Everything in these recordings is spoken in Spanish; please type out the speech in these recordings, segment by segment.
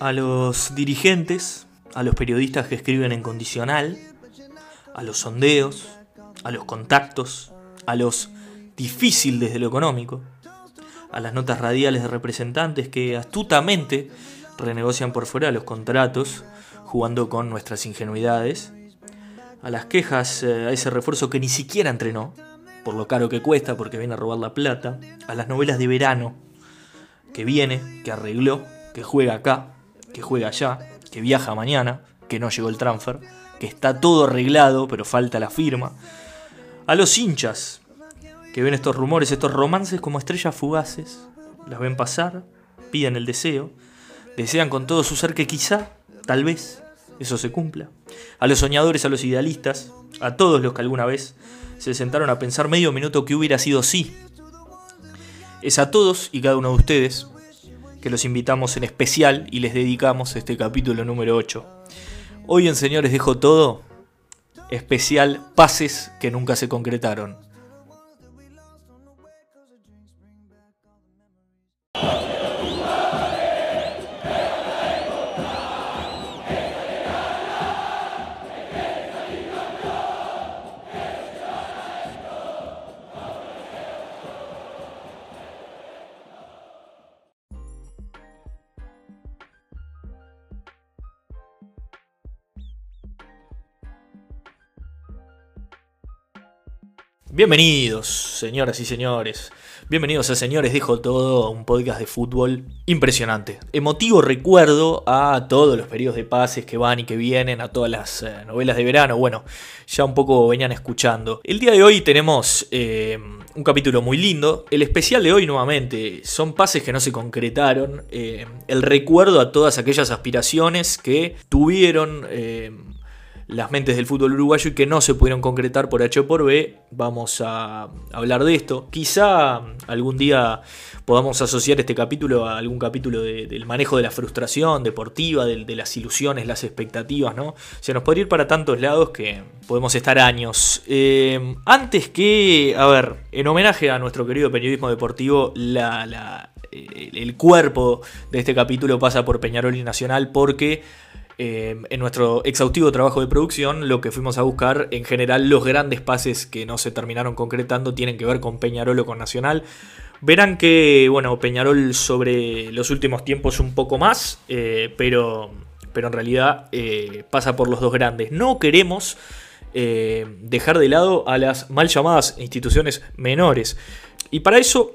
a los dirigentes, a los periodistas que escriben en condicional, a los sondeos, a los contactos, a los difícil desde lo económico, a las notas radiales de representantes que astutamente renegocian por fuera los contratos, jugando con nuestras ingenuidades, a las quejas eh, a ese refuerzo que ni siquiera entrenó, por lo caro que cuesta, porque viene a robar la plata, a las novelas de verano, que viene, que arregló, que juega acá, que juega allá, que viaja mañana, que no llegó el transfer, que está todo arreglado, pero falta la firma, a los hinchas, que ven estos rumores, estos romances como estrellas fugaces, las ven pasar, piden el deseo, desean con todo su ser que quizá, tal vez, eso se cumpla. A los soñadores, a los idealistas, a todos los que alguna vez se sentaron a pensar medio minuto que hubiera sido sí. Es a todos y cada uno de ustedes que los invitamos en especial y les dedicamos este capítulo número 8. Hoy en Señores Dejo Todo, especial pases que nunca se concretaron. Bienvenidos, señoras y señores. Bienvenidos a Señores Dejo Todo, un podcast de fútbol impresionante. Emotivo recuerdo a todos los periodos de pases que van y que vienen, a todas las eh, novelas de verano. Bueno, ya un poco venían escuchando. El día de hoy tenemos eh, un capítulo muy lindo. El especial de hoy nuevamente son pases que no se concretaron. Eh, el recuerdo a todas aquellas aspiraciones que tuvieron las mentes del fútbol uruguayo y que no se pudieron concretar por H o por B. Vamos a hablar de esto. Quizá algún día podamos asociar este capítulo a algún capítulo del manejo de la frustración deportiva, de, las ilusiones, las expectativas, ¿no? Se nos puede ir para tantos lados que podemos estar años. Eh, antes que, a ver, en homenaje a nuestro querido periodismo deportivo, la, el cuerpo de este capítulo pasa por Peñarol y Nacional porque eh, en nuestro exhaustivo trabajo de producción, lo que fuimos a buscar, en general, los grandes pases que no se terminaron concretando tienen que ver con Peñarol o con Nacional. Verán que, bueno, Peñarol sobre los últimos tiempos un poco más, eh, pero, pero en realidad eh, pasa por los dos grandes. No queremos dejar de lado a las mal llamadas instituciones menores. Y para eso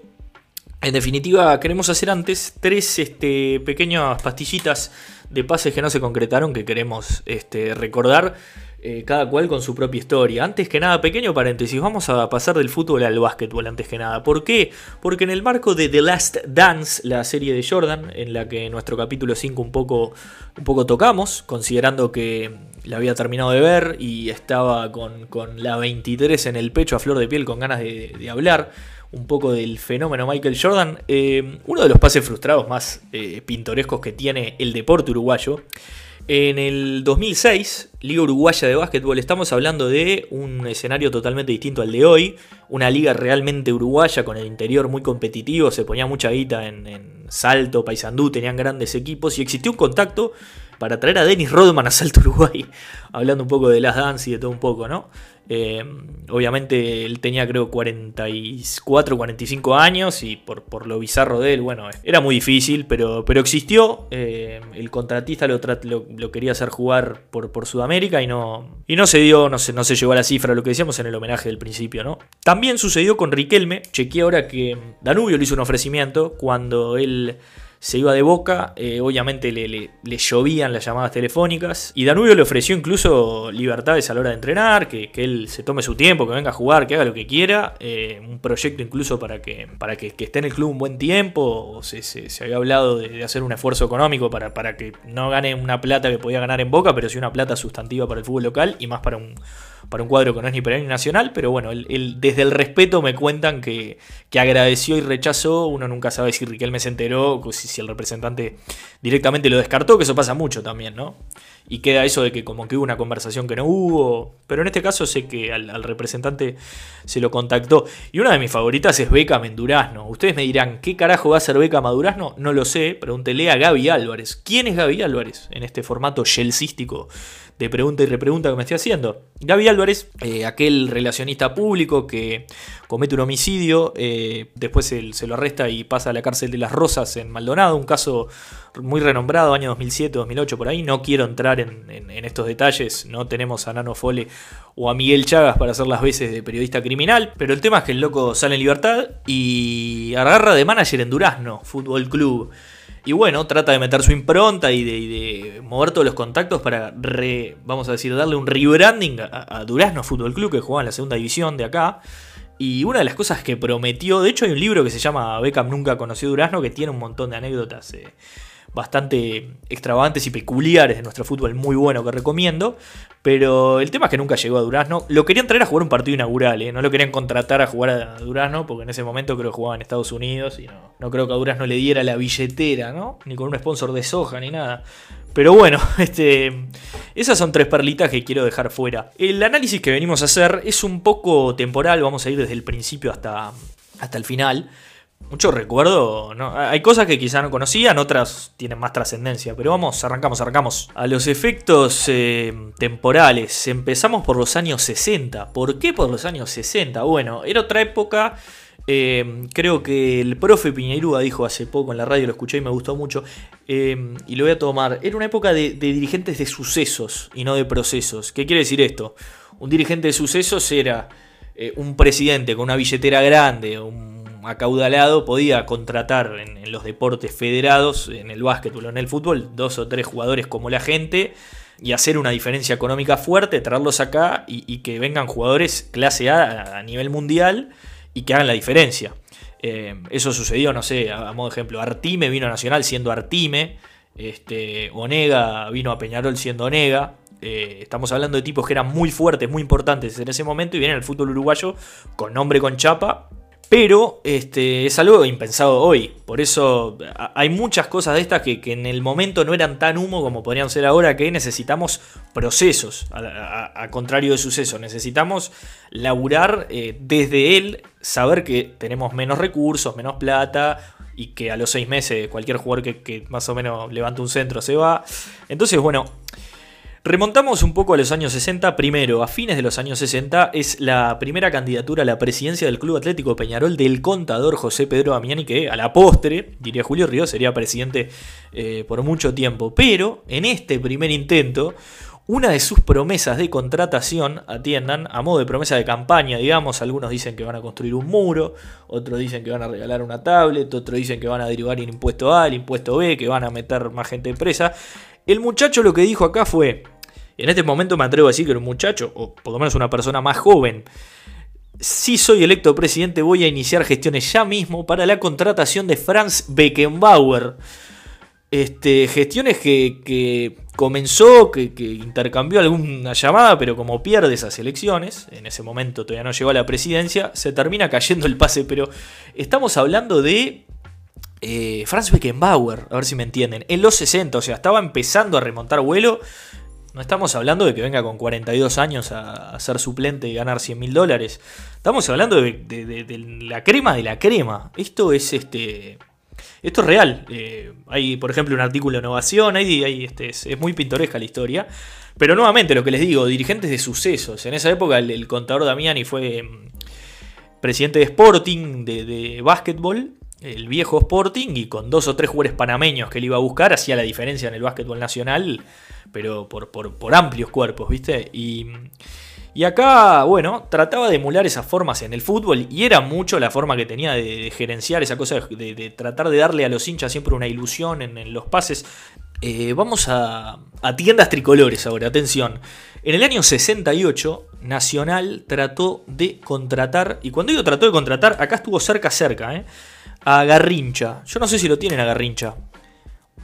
en definitiva, queremos hacer antes tres este, pequeñas pastillitas de pases que no se concretaron que queremos este, recordar, eh, cada cual con su propia historia. Antes que nada, pequeño paréntesis, vamos a pasar del fútbol al básquetbol antes que nada. ¿Por qué? Porque en el marco de The Last Dance, la serie de Jordan, en la que en nuestro capítulo 5 un poco, un poco tocamos, considerando que la había terminado de ver y estaba con, la 23 en el pecho a flor de piel con ganas de hablar un poco del fenómeno Michael Jordan, eh, uno de los pases frustrados más eh, pintorescos que tiene el deporte uruguayo. En el 2006, Liga Uruguaya de Básquetbol, estamos hablando de un escenario totalmente distinto al de hoy, una liga realmente uruguaya con el interior muy competitivo, se ponía mucha guita en, en Salto, Paysandú, tenían grandes equipos y existió un contacto para traer a Dennis Rodman a Salto Uruguay, hablando un poco de las dance y de todo un poco, ¿no? Eh, obviamente él tenía creo 44, 45 años y por, por, lo bizarro de él, bueno, era muy difícil, pero, pero existió. Eh, el contratista lo, lo, quería hacer jugar por, por Sudamérica y no, y no se dio, no se, no se llegó a la cifra, lo que decíamos en el homenaje del principio, ¿no? También sucedió con Riquelme, chequeé ahora que Danubio le hizo un ofrecimiento cuando él se iba de boca, eh, obviamente le, le, llovían las llamadas telefónicas y Danubio le ofreció incluso libertades a la hora de entrenar, que, él se tome su tiempo, que venga a jugar, que haga lo que quiera, eh, un proyecto incluso para que, para que, esté en el club un buen tiempo, o se, se, había hablado de, hacer un esfuerzo económico para, para que no gane una plata que podía ganar en boca, pero sí una plata sustantiva para el fútbol local y más para un para un cuadro que no es ni penal ni nacional, pero bueno, desde el respeto me cuentan que, que, agradeció y rechazó. Uno nunca sabe si Riquelme se enteró, si, si el representante directamente lo descartó, que eso pasa mucho también, ¿no? Y queda eso de que como que hubo una conversación que no hubo. Pero en este caso sé que al, representante se lo contactó. Y una de mis favoritas es Beckham en Durazno. Ustedes me dirán, ¿qué carajo va a ser Beckham a Durazno? No lo sé. Pregúntele a Gaby Álvarez. ¿Quién es Gaby Álvarez en este formato chelsístico de pregunta y repregunta que me estoy haciendo? Gaby Álvarez, eh, aquel relacionista público que comete un homicidio, eh, después se, lo arresta y pasa a la cárcel de las Rosas en Maldonado, un caso muy renombrado, año 2007, 2008 por ahí, no quiero entrar en, estos detalles, no tenemos a Nano Fole o a Miguel Chagas para hacer las veces de periodista criminal, pero el tema es que el loco sale en libertad y agarra de manager en Durazno, Fútbol Club. Y bueno, trata de meter su impronta y de, mover todos los contactos para, vamos a decir, darle un rebranding a, a Durazno Fútbol Club que juega en la segunda división de acá. Y una de las cosas que prometió, de hecho hay un libro que se llama Beckham Nunca Conoció Durazno que tiene un montón de anécdotas eh, bastante extravagantes y peculiares de nuestro fútbol, muy bueno que recomiendo. Pero el tema es que nunca llegó a Durazno. Lo querían traer a jugar un partido inaugural, ¿eh? no lo querían contratar a jugar a Durazno, porque en ese momento creo que jugaba en Estados Unidos y no, no creo que a Durazno le diera la billetera, ¿no? Ni con un sponsor de soja ni nada. Pero bueno, este, esas son tres perlitas que quiero dejar fuera. El análisis que venimos a hacer es un poco temporal, vamos a ir desde el principio hasta, hasta el final. Mucho recuerdo, ¿no? Hay cosas que quizá no conocían, otras tienen más trascendencia, pero vamos, arrancamos, arrancamos. A los efectos eh, temporales, empezamos por los años 60. ¿Por qué por los años 60? Bueno, era otra época eh, creo que el profe Piñeirúa dijo hace poco en la radio, lo escuché y me gustó mucho, eh, y lo voy a tomar. Era una época de, dirigentes de sucesos y no de procesos. ¿Qué quiere decir esto? Un dirigente de sucesos era un presidente con una billetera grande, un acaudalado, podía contratar en, los deportes federados, en el básquetbol o en el fútbol, dos o tres jugadores como la gente y hacer una diferencia económica fuerte, traerlos acá y, que vengan jugadores clase A a nivel mundial y que hagan la diferencia. Eh, eso sucedió, no sé, a, modo de ejemplo, Artime vino a Nacional siendo Artime, este, Onega vino a Peñarol siendo Onega. Eh, estamos hablando de tipos que eran muy fuertes, muy importantes en ese momento y vienen al fútbol uruguayo con nombre, con chapa pero este, es algo impensado hoy. Por eso hay muchas cosas de estas que, en el momento no eran tan humo como podrían ser ahora, que necesitamos procesos, a, contrario de suceso. Necesitamos laburar eh, desde él, saber que tenemos menos recursos, menos plata, y que a los seis meses cualquier jugador que, que más o menos levante un centro se va. Entonces, bueno, Remontamos un poco a los años 60. Primero, a fines de los años 60, es la primera candidatura a la presidencia del Club Atlético Peñarol del contador José Pedro Damiani, que a la postre, diría Julio Ríos, sería presidente eh, por mucho tiempo. Pero en este primer intento, una de sus promesas de contratación, atiendan, a modo de promesa de campaña, digamos, algunos dicen que van a construir un muro, otros dicen que van a regalar una tablet, otros dicen que van a derivar el impuesto A, el impuesto B, que van a meter más gente en presa. El muchacho lo que dijo acá fue, en este momento me atrevo a decir que un muchacho, o por lo menos una persona más joven, si soy electo presidente voy a iniciar gestiones ya mismo para la contratación de Franz Beckenbauer. Este, gestiones que, comenzó, que, que, intercambió alguna llamada, pero como pierde esas elecciones, en ese momento todavía no llegó a la presidencia, se termina cayendo el pase, pero estamos hablando de eh, Franz Beckenbauer, a ver si me entienden, en los 60, o sea, estaba empezando a remontar vuelo. No estamos hablando de que venga con 42 años a, ser suplente y ganar 100 mil dólares. Estamos hablando de, la crema de la crema. Esto es este. Esto es real. Eh, hay, por ejemplo, un artículo de innovación. Hay, este, es, muy pintoresca la historia. Pero nuevamente, lo que les digo, dirigentes de sucesos. En esa época, el, contador Damiani fue mm, presidente de Sporting, de, básquetbol el viejo Sporting y con dos o tres jugadores panameños que él iba a buscar, hacía la diferencia en el básquetbol nacional, pero por, por, amplios cuerpos, ¿viste? Y, y, acá, bueno, trataba de emular esas formas en el fútbol y era mucho la forma que tenía de, gerenciar esa cosa, de, tratar de darle a los hinchas siempre una ilusión en, los pases. Eh, vamos a, tiendas tricolores ahora, atención. En el año 68, Nacional trató de contratar, y cuando digo trató de contratar, acá estuvo cerca, cerca, ¿eh? a Garrincha. Yo no sé si lo tienen a Garrincha.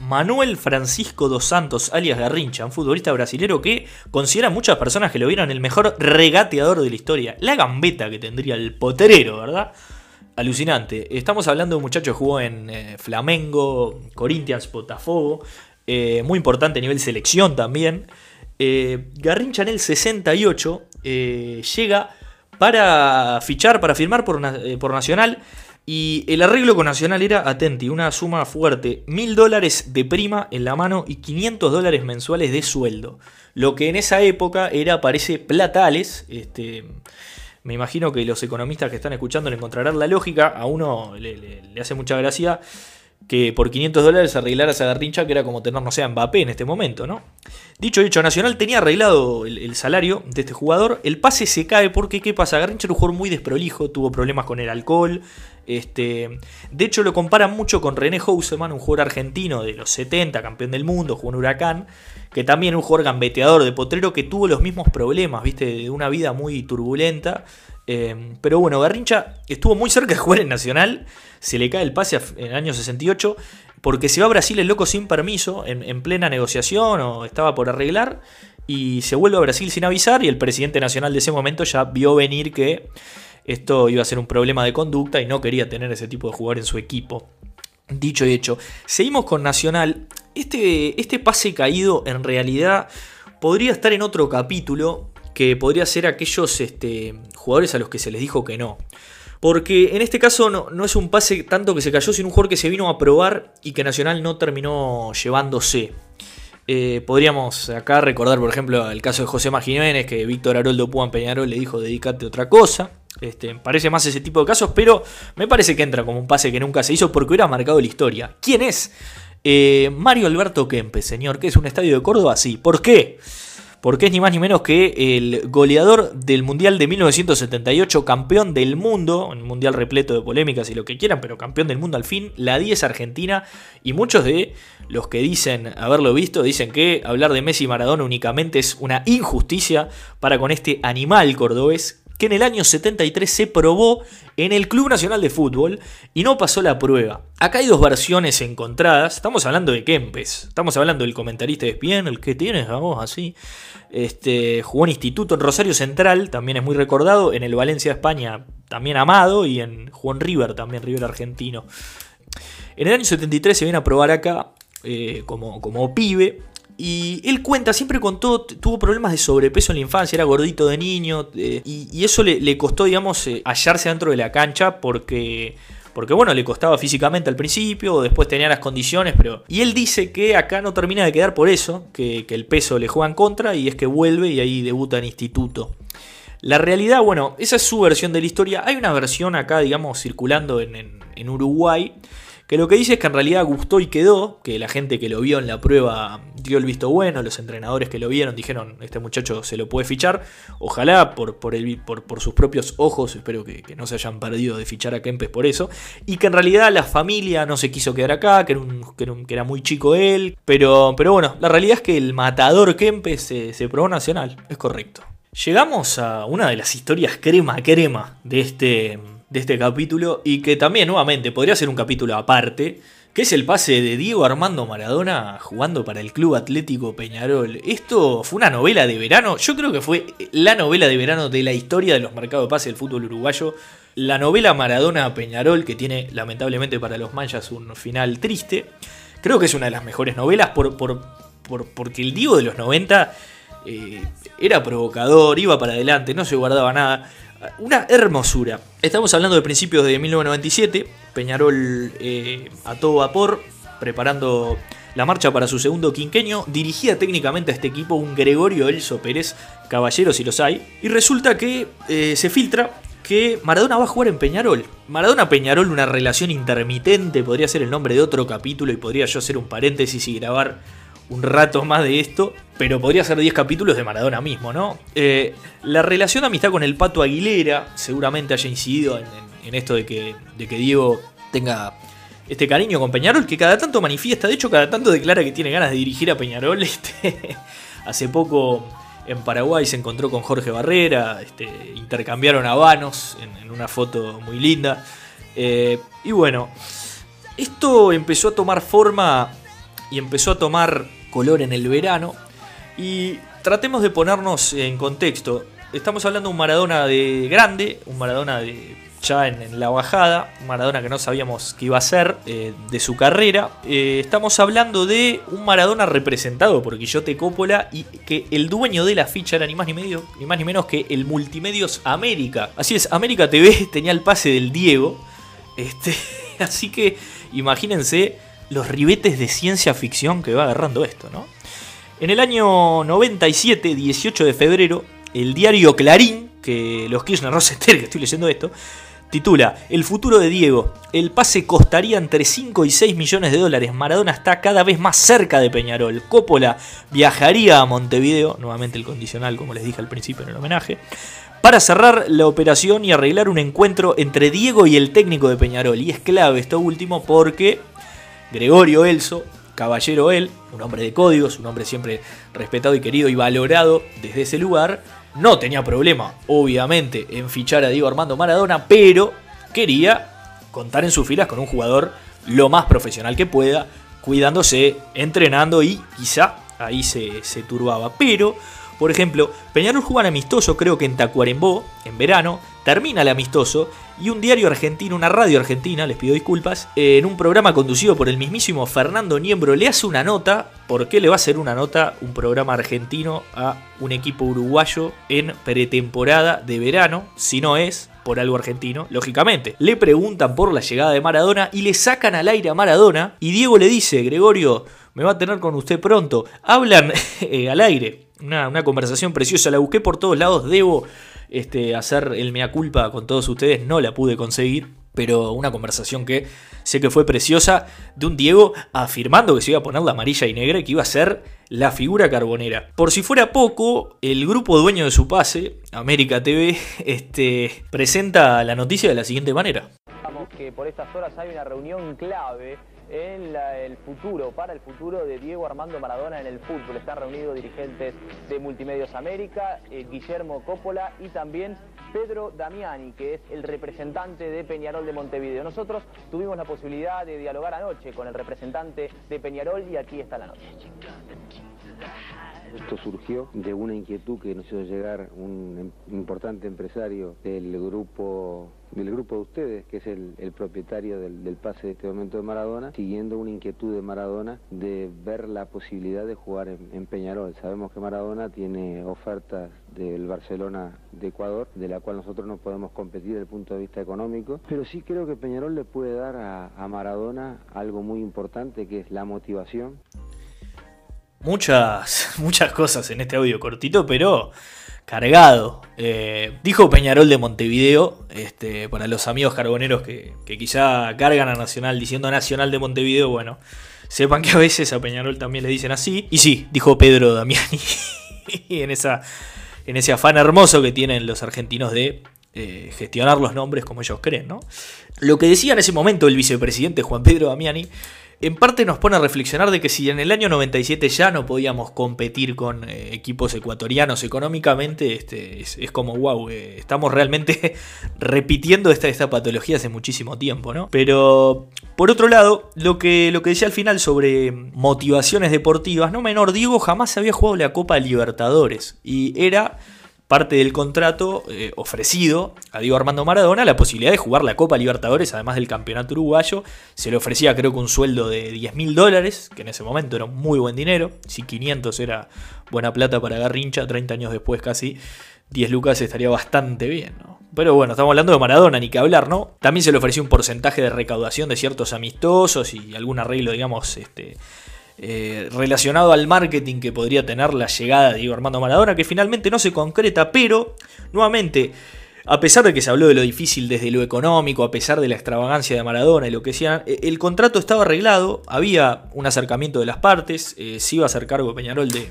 Manuel Francisco dos Santos, alias Garrincha, un futbolista brasilero que considera muchas personas que lo vieron el mejor regateador de la historia. La gambeta que tendría el potrero, ¿verdad? Alucinante. Estamos hablando de un muchacho que jugó en eh, Flamengo, Corinthians, Botafogo. Eh, muy importante a nivel selección también. Eh, Garrincha en el 68 llega para fichar, para firmar por, por Nacional y el arreglo con Nacional era, atenti, una suma fuerte, mil dólares de prima en la mano y 500 dólares mensuales de sueldo. Lo que en esa época era, parece, platales. Este, me imagino que los economistas que están escuchando le encontrarán la lógica. A uno le, hace mucha gracia que por 500 dólares arreglara esa garrincha que era como tener, no sé, a Mbappé en este momento, ¿no? Dicho hecho, Nacional tenía arreglado el, salario de este jugador. El pase se cae porque, ¿qué pasa? Garrincha era un jugador muy desprolijo, tuvo problemas con el alcohol, este, de hecho, lo comparan mucho con René Houseman, un jugador argentino de los 70, campeón del mundo, jugó en Huracán, que también un jugador gambeteador de potrero que tuvo los mismos problemas, viste, de una vida muy turbulenta. Em, pero bueno, Garrincha estuvo muy cerca de jugar en Nacional, se le cae el pase en el año 68, porque se va a Brasil el loco sin permiso, en, en plena negociación o estaba por arreglar, y se vuelve a Brasil sin avisar, y el presidente nacional de ese momento ya vio venir que esto iba a ser un problema de conducta y no quería tener ese tipo de jugador en su equipo. Dicho y hecho, seguimos con Nacional. Este, este pase caído en realidad podría estar en otro capítulo que podría ser aquellos este, jugadores a los que se les dijo que no. Porque en este caso no, es un pase tanto que se cayó, sino un jugador que se vino a probar y que Nacional no terminó llevándose. Eh, podríamos acá recordar, por ejemplo, el caso de José Jiménez, que Víctor Haroldo Puan Peñarol le dijo dedícate a otra cosa. Este, parece más ese tipo de casos, pero me parece que entra como un pase que nunca se hizo porque hubiera marcado la historia. ¿Quién es? Eh, Mario Alberto Kempes, señor, que es un estadio de Córdoba, sí. ¿Por qué? Porque es ni más ni menos que el goleador del Mundial de 1978, campeón del mundo, un mundial repleto de polémicas y lo que quieran, pero campeón del mundo al fin, la 10 Argentina, y muchos de los que dicen haberlo visto dicen que hablar de Messi y Maradona únicamente es una injusticia para con este animal cordobés que en el año 73 se probó en el Club Nacional de Fútbol y no pasó la prueba. Acá hay dos versiones encontradas. Estamos hablando de Kempes. Estamos hablando del comentarista de ESPN, el que tienes a vos así. Este, jugó en Instituto en Rosario Central, también es muy recordado. En el Valencia España, también amado. Y en Juan River, también River argentino. En el año 73 se viene a probar acá eh, como, como pibe. Y él cuenta, siempre contó, tuvo problemas de sobrepeso en la infancia, era gordito de niño, eh, y, eso le, costó, digamos, eh, hallarse dentro de la cancha porque, porque, bueno, le costaba físicamente al principio, después tenía las condiciones, pero... Y él dice que acá no termina de quedar por eso, que, el peso le juega en contra, y es que vuelve y ahí debuta en instituto. La realidad, bueno, esa es su versión de la historia. Hay una versión acá, digamos, circulando en, en Uruguay que lo que dice es que en realidad gustó y quedó, que la gente que lo vio en la prueba dio el visto bueno, los entrenadores que lo vieron dijeron, este muchacho se lo puede fichar, ojalá por, por, sus propios ojos, espero que, no se hayan perdido de fichar a Kempes por eso, y que en realidad la familia no se quiso quedar acá, que era, que era, muy chico él, pero, pero bueno, la realidad es que el matador Kempes se, se probó nacional, es correcto. Llegamos a una de las historias crema crema de este de este capítulo y que también nuevamente podría ser un capítulo aparte, que es el pase de Diego Armando Maradona jugando para el Club Atlético Peñarol. Esto fue una novela de verano, yo creo que fue la novela de verano de la historia de los mercados de pase del fútbol uruguayo. La novela Maradona Peñarol, que tiene lamentablemente para los manchas un final triste. Creo que es una de las mejores novelas por, por, porque el Diego de los 90 eh, era provocador, iba para adelante, no se guardaba nada. Una hermosura. Estamos hablando de principios de 1997. Peñarol eh, a todo vapor, preparando la marcha para su segundo quinqueño. Dirigía técnicamente a este equipo un Gregorio Elso Pérez, caballero si los hay. Y resulta que eh, se filtra que Maradona va a jugar en Peñarol. Maradona-Peñarol, una relación intermitente, podría ser el nombre de otro capítulo y podría yo hacer un paréntesis y grabar un rato más de esto, pero podría ser 10 capítulos de Maradona mismo, ¿no? Eh, la relación de amistad con el Pato Aguilera seguramente haya incidido en, esto de que, de que Diego tenga este cariño con Peñarol, que cada tanto manifiesta, de hecho cada tanto declara que tiene ganas de dirigir a Peñarol. Este, hace poco en Paraguay se encontró con Jorge Barrera, este, intercambiaron habanos en, en una foto muy linda. Eh, y bueno, esto empezó a tomar forma y empezó a tomar color en el verano. Y tratemos de ponernos en contexto. Estamos hablando de un Maradona de grande, un Maradona de ya en, la bajada, Maradona que no sabíamos que iba a ser eh, de su carrera. Eh, estamos hablando de un Maradona representado por Guillote Coppola y que el dueño de la ficha era ni más ni, medio, ni más ni menos que el Multimedios América. Así es, América TV tenía el pase del Diego. Este, así que imagínense los ribetes de ciencia ficción que va agarrando esto, ¿no? En el año 97, 18 de febrero, el diario Clarín, que los Kirchner no se enteren que estoy leyendo esto, Titula, El futuro de Diego. El pase costaría entre 5 y 6 millones de dólares. Maradona está cada vez más cerca de Peñarol. Coppola viajaría a Montevideo, nuevamente el condicional como les dije al principio en el homenaje, para cerrar la operación y arreglar un encuentro entre Diego y el técnico de Peñarol. Y es clave esto último porque Gregorio Elso, caballero él, un hombre de códigos, un hombre siempre respetado y querido y valorado desde ese lugar, no tenía problema, obviamente, en fichar a Diego Armando Maradona, pero quería contar en sus filas con un jugador lo más profesional que pueda, cuidándose, entrenando y quizá ahí se, se turbaba. Pero, por ejemplo, Peñarol jugaba amistoso, creo que en Tacuarembó, en verano, termina el amistoso y un diario argentino, una radio argentina, les pido disculpas, en un programa conducido por el mismísimo Fernando Niembro, le hace una nota. ¿Por qué le va a hacer una nota un programa argentino a un equipo uruguayo en pretemporada de verano? Si no es por algo argentino, lógicamente. Le preguntan por la llegada de Maradona y le sacan al aire a Maradona. Y Diego le dice, Gregorio, me va a tener con usted pronto. Hablan eh, al aire. Una, una conversación preciosa, la busqué por todos lados, debo este, hacer el mea culpa con todos ustedes, no la pude conseguir, pero una conversación que sé que fue preciosa de un Diego afirmando que se iba a poner la amarilla y negra y que iba a ser la figura carbonera. Por si fuera poco, el grupo dueño de su pase, América TV, este, presenta la noticia de la siguiente manera. Que por estas horas hay una reunión clave en el futuro, para el futuro de Diego Armando Maradona en el fútbol. Están reunidos dirigentes de Multimedios América, eh, Guillermo Coppola y también Pedro Damiani, que es el representante de Peñarol de Montevideo. Nosotros tuvimos la posibilidad de dialogar anoche con el representante de Peñarol y aquí está la noche. Esto surgió de una inquietud que nos hizo llegar un em, importante empresario del grupo del grupo de ustedes, que es el, propietario del, pase de este momento de Maradona, siguiendo una inquietud de Maradona de ver la posibilidad de jugar en, Peñarol. Sabemos que Maradona tiene ofertas del Barcelona de Ecuador, de la cual nosotros no podemos competir desde el punto de vista económico, pero sí creo que Peñarol le puede dar a Maradona algo muy importante, que es la motivación muchas, muchas cosas en este audio cortito, pero cargado. Eh, dijo Peñarol de Montevideo, este, para los amigos carboneros que, quizá cargan a Nacional diciendo Nacional de Montevideo, bueno, sepan que a veces a Peñarol también le dicen así. Y sí, dijo Pedro Damiani, en, esa, en ese afán hermoso que tienen los argentinos de eh, gestionar los nombres como ellos creen, ¿no? Lo que decía en ese momento el vicepresidente Juan Pedro Damiani en parte nos pone a reflexionar de que si en el año 97 ya no podíamos competir con eh, equipos ecuatorianos económicamente, este, es, como, wow, eh, estamos realmente repitiendo esta, patología hace muchísimo tiempo, ¿no? Pero, por otro lado, lo que, lo que decía al final sobre motivaciones deportivas, no menor, Diego jamás había jugado la Copa Libertadores y era parte del contrato eh, ofrecido a Diego Armando Maradona la posibilidad de jugar la Copa Libertadores, además del campeonato uruguayo. Se le ofrecía creo que un sueldo de 10 mil dólares, que en ese momento era muy buen dinero. Si 500 era buena plata para Garrincha, 30 años después casi 10 lucas estaría bastante bien, ¿no? Pero bueno, estamos hablando de Maradona, ni que hablar, ¿no? También se le ofreció un porcentaje de recaudación de ciertos amistosos y algún arreglo, digamos, este, eh, relacionado al marketing que podría tener la llegada de Diego Armando Maradona, que finalmente no se concreta, pero nuevamente, a pesar de que se habló de lo difícil desde lo económico, a pesar de la extravagancia de Maradona y lo que sea, eh, el contrato estaba arreglado, había un acercamiento de las partes, eh, se iba a hacer cargo Peñarol de,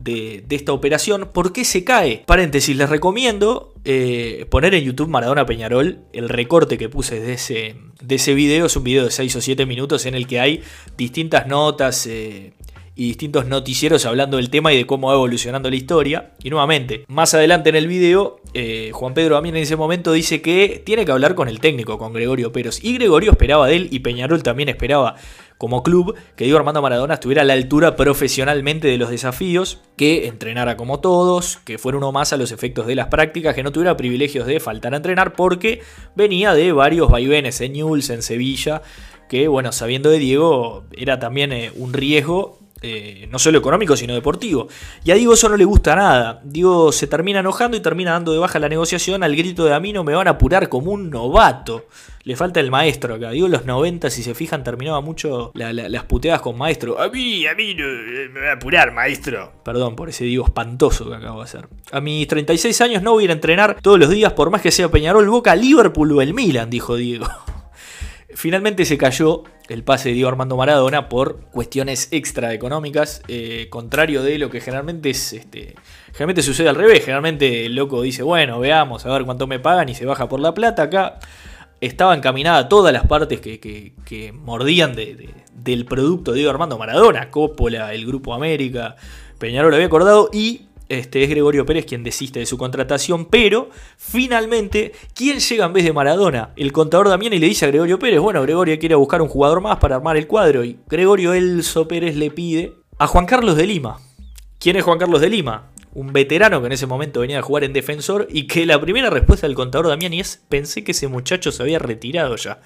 de, esta operación. ¿Por qué se cae? Paréntesis, les recomiendo eh, poner en YouTube Maradona Peñarol. El recorte que puse de ese, de ese video es un video de 6 o 7 minutos en el que hay distintas notas eh, y distintos noticieros hablando del tema y de cómo va evolucionando la historia. Y nuevamente, más adelante en el video, eh, Juan Pedro también en ese momento dice que tiene que hablar con el técnico, con Gregorio Peros. Y Gregorio esperaba de él y Peñarol también esperaba como club que Diego Armando Maradona estuviera a la altura profesionalmente de los desafíos, que entrenara como todos, que fuera uno más a los efectos de las prácticas, que no tuviera privilegios de faltar a entrenar porque venía de varios vaivenes en Newell's, en Sevilla, que bueno, sabiendo de Diego era también eh, un riesgo eh, no solo económico, sino deportivo. Y a Diego eso no le gusta nada. Diego se termina enojando y termina dando de baja la negociación al grito de a mí no me van a apurar como un novato. Le falta el maestro acá. Digo, los 90, si se fijan, terminaba mucho las puteadas con maestro. A mí, a mí no me va a apurar, maestro. Perdón por ese Diego espantoso que acabo de hacer. A mis 36 años no voy a a entrenar todos los días, por más que sea Peñarol, Boca, Liverpool o el Milan, dijo Diego. Finalmente se cayó el pase de Diego Armando Maradona por cuestiones extraeconómicas, eh, contrario de lo que generalmente es. Este, generalmente sucede al revés. Generalmente el loco dice, bueno, veamos, a ver cuánto me pagan y se baja por la plata. Acá estaba encaminada todas las partes que, mordían del producto de Diego Armando Maradona, Coppola, el Grupo América, Peñarol había acordado y este, es Gregorio Pérez quien desiste de su contratación, pero finalmente, ¿quién llega en vez de Maradona? El contador Damián y le dice a Gregorio Pérez, bueno, Gregorio quiere buscar un jugador más para armar el cuadro y Gregorio Elso Pérez le pide a Juan Carlos de Lima. ¿Quién es Juan Carlos de Lima? Un veterano que en ese momento venía a jugar en defensor y que la primera respuesta del contador Damián es, pensé que ese muchacho se había retirado ya.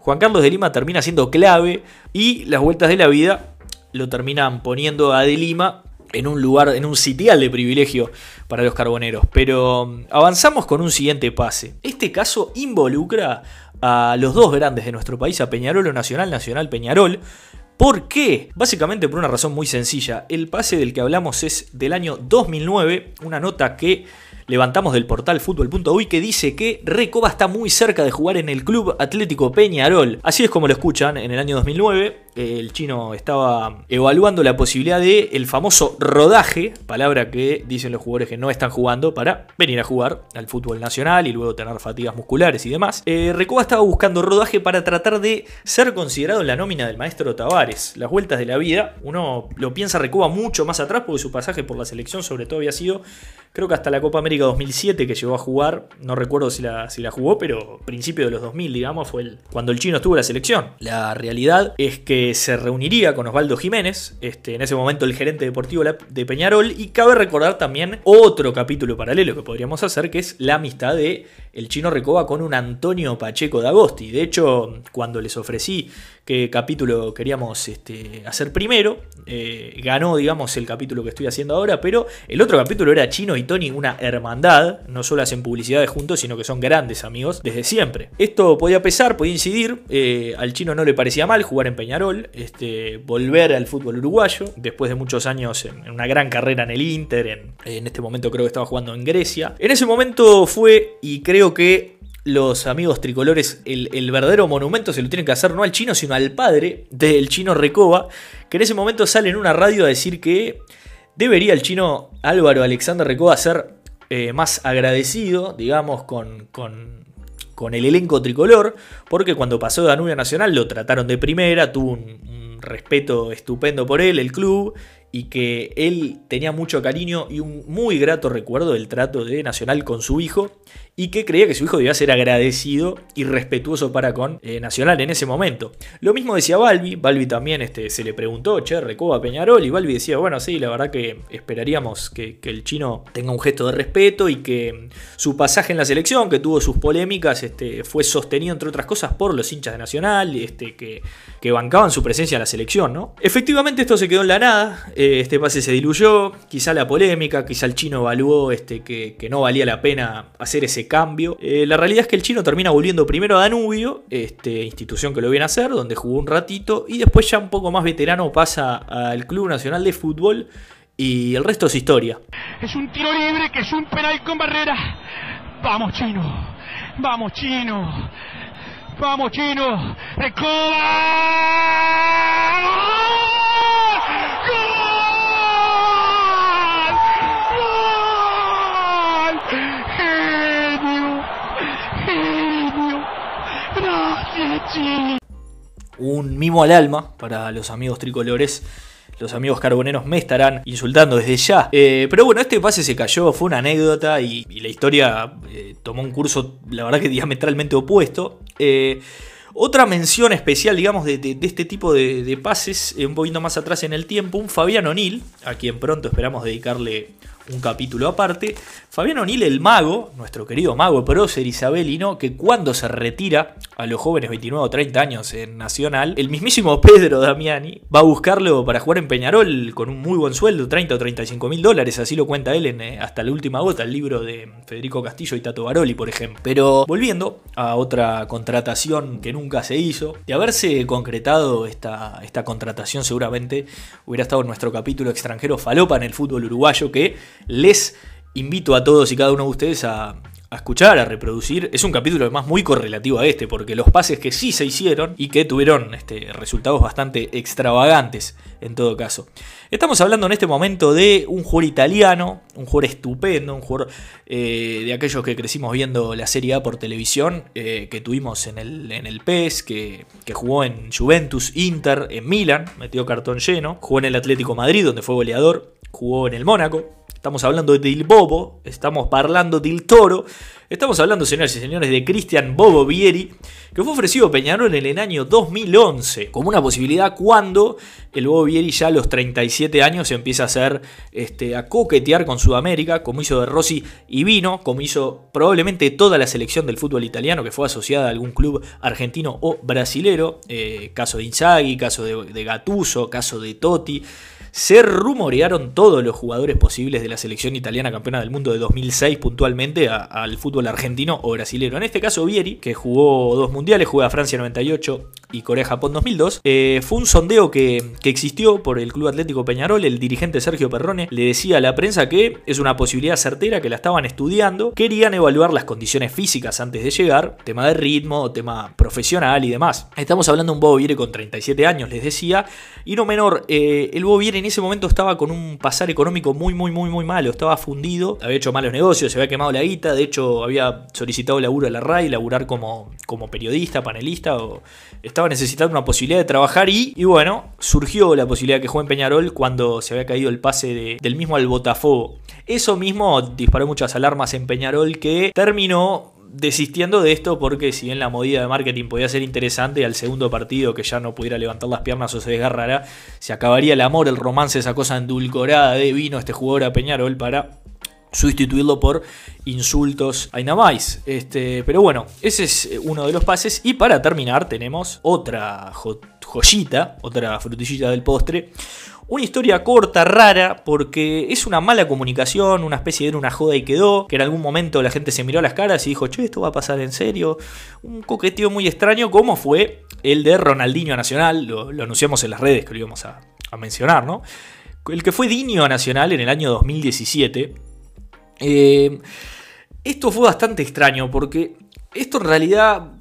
Juan Carlos de Lima termina siendo clave y las vueltas de la vida lo terminan poniendo a De Lima en un lugar, en un sitial de privilegio para los carboneros. Pero mm, avanzamos con un siguiente pase. Este caso involucra a los dos grandes de nuestro país, a Peñarol o Nacional, Nacional Peñarol. ¿Por qué? Básicamente por una razón muy sencilla. El pase del que hablamos es del año 2009, una nota que levantamos del portal fútbol.uy que dice que Recoba está muy cerca de jugar en el Club Atlético Peñarol. Así es como lo escuchan en el año 2009 el chino estaba evaluando la posibilidad de el famoso rodaje, palabra que dicen los jugadores que no están jugando para venir a jugar al fútbol nacional y luego tener fatigas musculares y demás. Eh, Recoba estaba buscando rodaje para tratar de ser considerado en la nómina del maestro Tavares. Las vueltas de la vida, uno lo piensa Recoba mucho más atrás porque su pasaje por la selección sobre todo había sido, creo que hasta la Copa América 2007 que llegó a jugar, no recuerdo si la, si la jugó, pero principio de los 2000 digamos fue el, cuando el chino estuvo en la selección. La realidad es que se reuniría con Osvaldo Jiménez, este, en ese momento el gerente deportivo de Peñarol, y cabe recordar también otro capítulo paralelo que podríamos hacer, que es la amistad de el chino Recoba con un Antonio Pacheco de Agosti. De hecho, cuando les ofrecí qué capítulo queríamos este, hacer primero, eh, ganó, digamos, el capítulo que estoy haciendo ahora, pero el otro capítulo era Chino y Tony, una hermandad, no solo hacen publicidades juntos, sino que son grandes amigos desde siempre. Esto podía pesar, podía incidir, eh, al chino no le parecía mal jugar en Peñarol, este, volver al fútbol uruguayo, después de muchos años en, una gran carrera en el Inter, en, en este momento creo que estaba jugando en Grecia. En ese momento fue, y creo que los amigos tricolores, el, verdadero monumento se lo tienen que hacer no al chino, sino al padre del chino Recoba, que en ese momento sale en una radio a decir que debería el chino Álvaro Alexander Recoba ser eh, más agradecido, digamos, con, con, el elenco tricolor, porque cuando pasó de Danubio Nacional lo trataron de primera, tuvo un respeto estupendo por él, el club, y que él tenía mucho cariño y un muy grato recuerdo del trato de Nacional con su hijo y que creía que su hijo debía ser agradecido y respetuoso para con eh, Nacional en ese momento. Lo mismo decía Balbi, Balbi también este, se le preguntó, che, Recoba Peñarol, y Balbi decía, bueno, sí, la verdad que esperaríamos que, el chino tenga un gesto de respeto y que su pasaje en la selección, que tuvo sus polémicas, este, fue sostenido entre otras cosas por los hinchas de Nacional, este, que, bancaban su presencia en la selección, ¿no? Efectivamente esto se quedó en la nada, eh, este pase se diluyó, quizá la polémica, quizá el chino evaluó este, que no valía la pena hacer ese cambio. Eh, la realidad es que el chino termina volviendo primero a Danubio, este, institución que lo viene a hacer, donde jugó un ratito, y después ya un poco más veterano pasa al Club Nacional de Fútbol y el resto es historia. Es un tiro libre que es un penal con barrera. Vamos chino, vamos chino, vamos chino, recoba. Al alma para los amigos tricolores. Los amigos carboneros me estarán insultando desde ya. Eh, pero bueno, este pase se cayó, fue una anécdota y, la historia eh, tomó un curso, la verdad que diametralmente opuesto. Eh, Otra mención especial, digamos, de, este tipo de, pases, eh, un poquito más atrás en el tiempo, un Fabián O'Neill, a quien pronto esperamos dedicarle un capítulo aparte. Fabián O'Neill, el mago, nuestro querido mago prócer isabelino, que cuando se retira a los jóvenes 29 o 30 años en Nacional, el mismísimo Pedro Damiani va a buscarlo para jugar en Peñarol con un muy buen sueldo, 30 o 35 mil dólares, así lo cuenta él en eh, Hasta la última gota, el libro de Federico Castillo y Tato Baroli, por ejemplo. Pero volviendo a otra contratación que nunca se hizo, de haberse concretado esta, esta contratación seguramente hubiera estado en nuestro capítulo extranjero Falopa en el fútbol uruguayo que les invito a todos y cada uno de ustedes a, escuchar, a reproducir. Es un capítulo además muy correlativo a este, porque los pases que sí se hicieron y que tuvieron este, resultados bastante extravagantes en todo caso. Estamos hablando en este momento de un jugador italiano, un jugador estupendo, un jugador eh, de aquellos que crecimos viendo la Serie A por televisión, eh, que tuvimos en el, en el PES, que, que, jugó en Juventus, Inter, en Milan, metió cartón lleno, jugó en el Atlético Madrid, donde fue goleador, jugó en el Mónaco, Estamos hablando del Bobo, estamos hablando del Toro, estamos hablando, señores y señores, de Cristian Bobo Vieri, que fue ofrecido a Peñarol en el año 2011 como una posibilidad cuando el Bobo Vieri ya a los 37 años empieza a hacer este, a coquetear con Sudamérica, como hizo de Rossi y Vino, como hizo probablemente toda la selección del fútbol italiano que fue asociada a algún club argentino o brasilero, eh, caso de Inzaghi, caso de, de Gattuso, caso de Totti se rumorearon todos los jugadores posibles de la selección italiana campeona del mundo de 2006 puntualmente al fútbol argentino o brasilero. En este caso Vieri, que jugó dos mundiales, juega Francia 98 y Corea-Japón 2002, eh, fue un sondeo que, existió por el Club Atlético Peñarol. El dirigente Sergio Perrone le decía a la prensa que es una posibilidad certera, que la estaban estudiando, querían evaluar las condiciones físicas antes de llegar, tema de ritmo, tema profesional y demás. Estamos hablando de un Bobo Vieri con 37 años, les decía, y no menor, eh, el Bobo Vieri en ese momento estaba con un pasar económico muy, muy, muy, muy malo. Estaba fundido, había hecho malos negocios, se había quemado la guita. De hecho, había solicitado laburo a la RAI, laburar como, como periodista, panelista. O estaba necesitando una posibilidad de trabajar y, y bueno, surgió la posibilidad que juegue en Peñarol cuando se había caído el pase del mismo al Botafogo. Eso mismo disparó muchas alarmas en Peñarol que terminó desistiendo de esto porque si bien la movida de marketing podía ser interesante, al segundo partido que ya no pudiera levantar las piernas o se desgarrara, se acabaría el amor, el romance, esa cosa endulcorada de vino este jugador a Peñarol para sustituirlo por insultos a Inamais. Este, pero bueno, ese es uno de los pases. Y para terminar, tenemos otra joyita, otra frutillita del postre. Una historia corta, rara, porque es una mala comunicación, una especie de una joda y quedó, que en algún momento la gente se miró a las caras y dijo, che, esto va a pasar en serio. Un coqueteo muy extraño, como fue el de Ronaldinho Nacional, lo, anunciamos en las redes que lo íbamos a, mencionar, ¿no? El que fue Diño Nacional en el año 2017. Eh, esto fue bastante extraño porque esto en realidad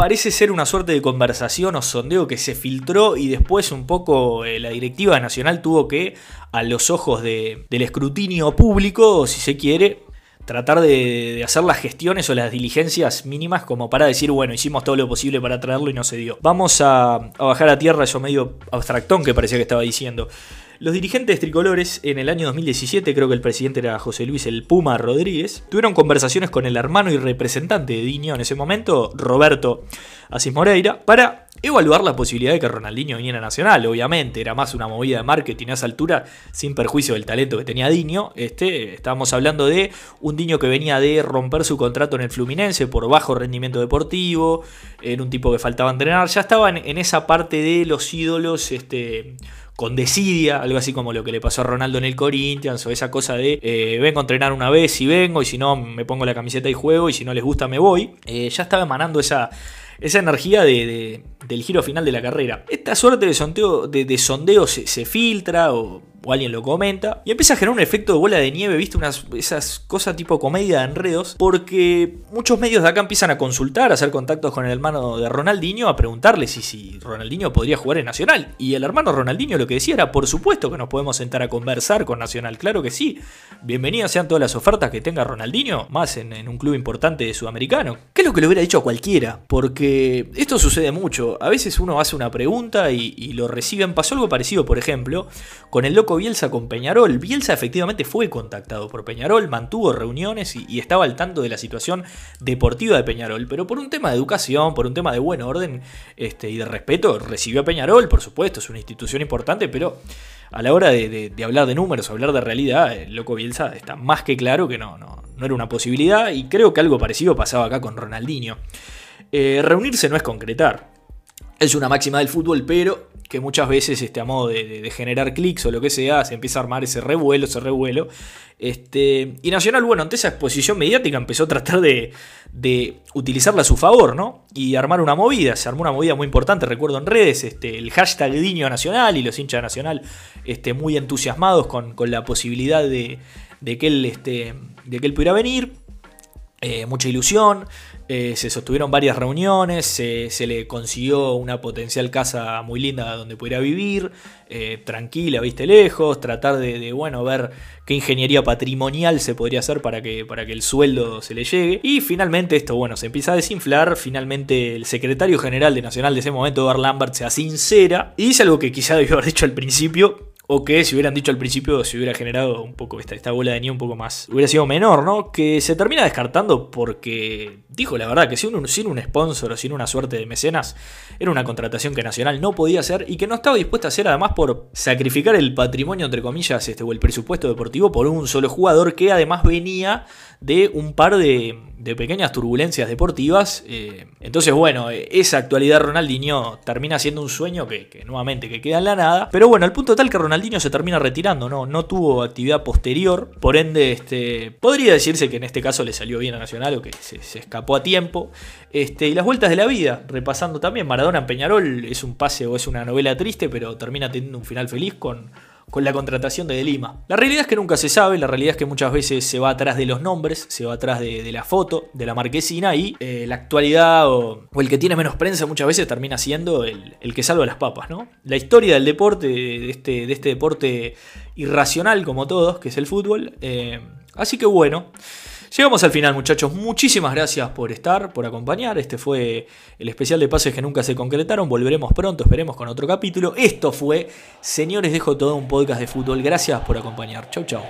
parece ser una suerte de conversación o sondeo que se filtró y después un poco eh, la directiva nacional tuvo que, a los ojos del escrutinio público, si se quiere, tratar de, hacer las gestiones o las diligencias mínimas como para decir, bueno, hicimos todo lo posible para traerlo y no se dio. Vamos a, a bajar a tierra eso medio abstractón que parecía que estaba diciendo. Los dirigentes tricolores en el año 2017, creo que el presidente era José Luis el Puma Rodríguez, tuvieron conversaciones con el hermano y representante de Diño en ese momento, Roberto Asís Moreira, para evaluar la posibilidad de que Ronaldinho viniera a Nacional. Obviamente, era más una movida de marketing a esa altura, sin perjuicio del talento que tenía Diño. Este, estábamos hablando de un Diño que venía de romper su contrato en el Fluminense por bajo rendimiento deportivo, era un tipo que faltaba entrenar, ya estaba en, esa parte de los ídolos, este con desidia, algo así como lo que le pasó a Ronaldo en el Corinthians, o esa cosa de eh, vengo a entrenar una vez y vengo, y si no me pongo la camiseta y juego, y si no les gusta me voy. Eh, ya estaba emanando esa, esa energía de, del giro final de la carrera. Esta suerte de sondeo, de, sondeo se, se, filtra o o alguien lo comenta, y empieza a generar un efecto de bola de nieve, ¿viste? Unas, esas cosas tipo comedia de enredos, porque muchos medios de acá empiezan a consultar, a hacer contactos con el hermano de Ronaldinho, a preguntarle si, si Ronaldinho podría jugar en Nacional. Y el hermano Ronaldinho lo que decía era, por supuesto que nos podemos sentar a conversar con Nacional, claro que sí. Bienvenidas sean todas las ofertas que tenga Ronaldinho, más en, un club importante de sudamericano. ¿Qué es lo que le hubiera dicho a cualquiera? Porque esto sucede mucho. A veces uno hace una pregunta y, y lo reciben. Pasó algo parecido, por ejemplo, con el loco Bielsa con Peñarol. Bielsa efectivamente fue contactado por Peñarol, mantuvo reuniones y, estaba al tanto de la situación deportiva de Peñarol, pero por un tema de educación, por un tema de buen orden este, y de respeto, recibió a Peñarol, por supuesto, es una institución importante, pero a la hora de, hablar de números, hablar de realidad, el Loco Bielsa está más que claro que no, no, no era una posibilidad y creo que algo parecido pasaba acá con Ronaldinho. Eh, reunirse no es concretar. Es una máxima del fútbol, pero que muchas veces este, a modo de, generar clics o lo que sea, se empieza a armar ese revuelo, ese revuelo. Este, y Nacional, bueno, ante esa exposición mediática empezó a tratar de, utilizarla a su favor, ¿no? Y armar una movida, se armó una movida muy importante, recuerdo en redes, este, el hashtag Diño Nacional y los hinchas Nacional este, muy entusiasmados con, la posibilidad de, que él, este, de que él pudiera venir. Eh, mucha ilusión. Eh, se sostuvieron varias reuniones, se, le consiguió una potencial casa muy linda donde pudiera vivir, eh, tranquila, viste lejos, tratar de, bueno, ver qué ingeniería patrimonial se podría hacer para que, para que el sueldo se le llegue. Y finalmente esto, bueno, se empieza a desinflar, finalmente el secretario general de Nacional de ese momento, Edward Lambert, se sincera y dice algo que quizá debió haber dicho al principio, o que si hubieran dicho al principio se hubiera generado un poco esta, esta bola de nieve un poco más, hubiera sido menor, ¿no? Que se termina descartando porque dijo la verdad que sin un, sin un sponsor o sin una suerte de mecenas era una contratación que Nacional no podía hacer y que no estaba dispuesta a hacer además por sacrificar el patrimonio entre comillas este, o el presupuesto deportivo por un solo jugador que además venía de un par de, pequeñas turbulencias deportivas. Eh, entonces, bueno, esa actualidad Ronaldinho termina siendo un sueño que, nuevamente que queda en la nada. Pero bueno, al punto tal que Ronaldinho se termina retirando, no, no tuvo actividad posterior. Por ende, este, podría decirse que en este caso le salió bien a Nacional o que se, escapó a tiempo. Este, y las vueltas de la vida, repasando también, Maradona en Peñarol es un pase o es una novela triste, pero termina teniendo un final feliz con con la contratación de, Lima. La realidad es que nunca se sabe, la realidad es que muchas veces se va atrás de los nombres, se va atrás de, la foto, de la marquesina y eh, la actualidad o, el que tiene menos prensa muchas veces termina siendo el, que salva las papas, ¿no? La historia del deporte, de este, de este deporte irracional como todos, que es el fútbol. Eh, así que bueno. Llegamos al final, muchachos. Muchísimas gracias por estar, por acompañar. Este fue el especial de pases que nunca se concretaron. Volveremos pronto, esperemos con otro capítulo. Esto fue Señores, dejo todo un podcast de fútbol. Gracias por acompañar. Chau, chau.